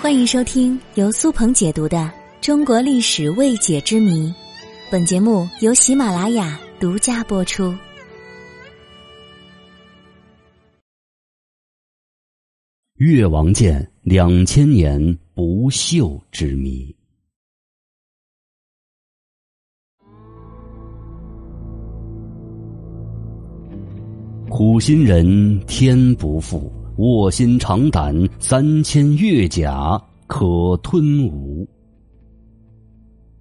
欢迎收听由苏鹏解读的《中国历史未解之谜》，本节目由喜马拉雅独家播出。越王剑两千年不锈之谜。苦心人天不负。卧薪尝胆，三千越甲可吞吴。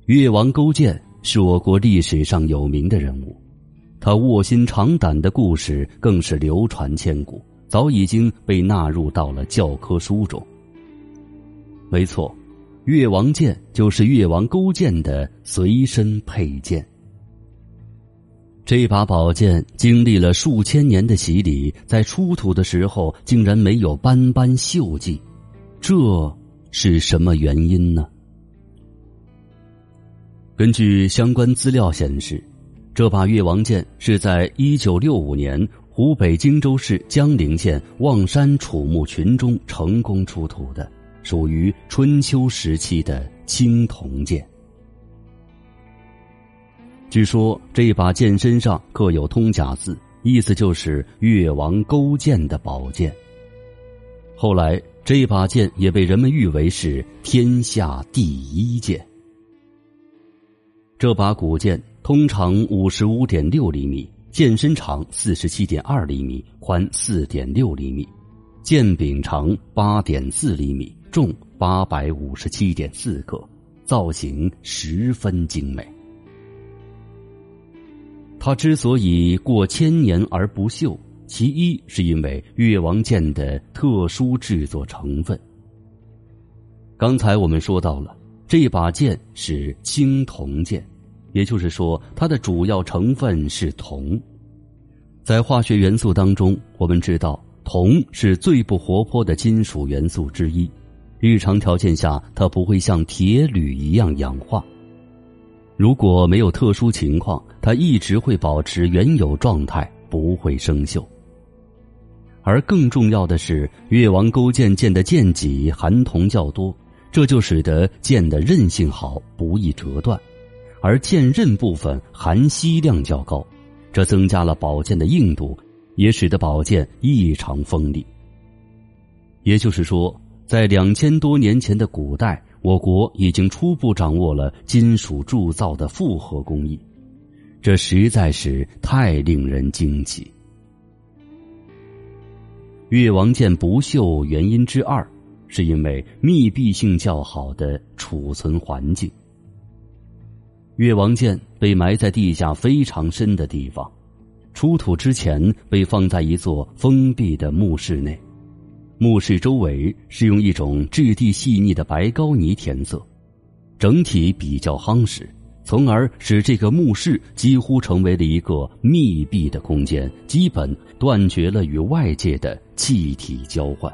越王勾践是我国历史上有名的人物，他卧薪尝胆的故事更是流传千古，早已经被纳入到了教科书中。没错，越王剑就是越王勾践的随身佩剑。这把宝剑经历了数千年的洗礼，在出土的时候竟然没有斑斑锈迹，这是什么原因呢？根据相关资料显示，这把越王剑是在一九六五年湖北荆州市江陵县望山楚墓群中成功出土的，属于春秋时期的青铜剑。据说这把剑身上刻有通假字，意思就是越王勾践的宝剑。后来这把剑也被人们誉为是天下第一剑。这把古剑通长五十五点六厘米，剑身长四十七点二厘米，宽四点六厘米，剑柄长八点四厘米，重八百五十七点四克，造型十分精美。它之所以过千年而不锈，其一是因为越王剑的特殊制作成分。刚才我们说到了，这把剑是青铜剑，也就是说，它的主要成分是铜。在化学元素当中，我们知道铜是最不活泼的金属元素之一，日常条件下它不会像铁铝一样氧化。如果没有特殊情况，它一直会保持原有状态，不会生锈。而更重要的是，越王勾践剑的剑脊含铜较多，这就使得剑的韧性好，不易折断；而剑刃部分含锡量较高，这增加了宝剑的硬度，也使得宝剑异常锋利。也就是说，在两千多年前的古代。我国已经初步掌握了金属铸造的复合工艺，这实在是太令人惊奇。越王剑不锈原因之二，是因为密闭性较好的储存环境。越王剑被埋在地下非常深的地方，出土之前被放在一座封闭的墓室内。墓室周围是用一种质地细腻的白膏泥填色，整体比较夯实，从而使这个墓室几乎成为了一个密闭的空间，基本断绝了与外界的气体交换。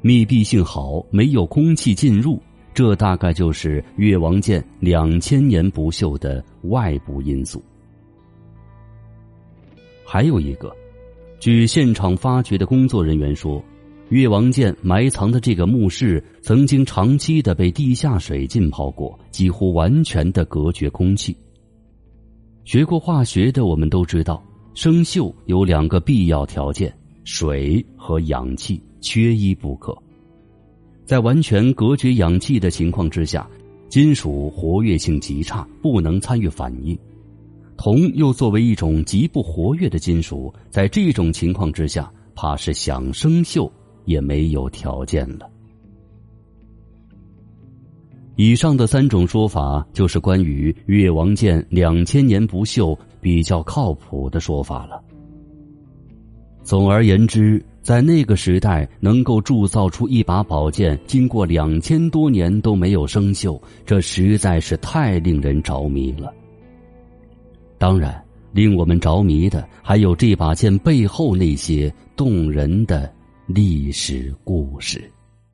密闭性好，没有空气进入，这大概就是越王剑两千年不锈的外部因素。还有一个。据现场发掘的工作人员说，越王剑埋藏的这个墓室曾经长期的被地下水浸泡过，几乎完全的隔绝空气。学过化学的我们都知道，生锈有两个必要条件：水和氧气，缺一不可。在完全隔绝氧气的情况之下，金属活跃性极差，不能参与反应。铜又作为一种极不活跃的金属，在这种情况之下，怕是想生锈也没有条件了。以上的三种说法，就是关于越王剑两千年不锈比较靠谱的说法了。总而言之，在那个时代，能够铸造出一把宝剑，经过两千多年都没有生锈，这实在是太令人着迷了。当然，令我们着迷的还有这把剑背后那些动人的历史故事。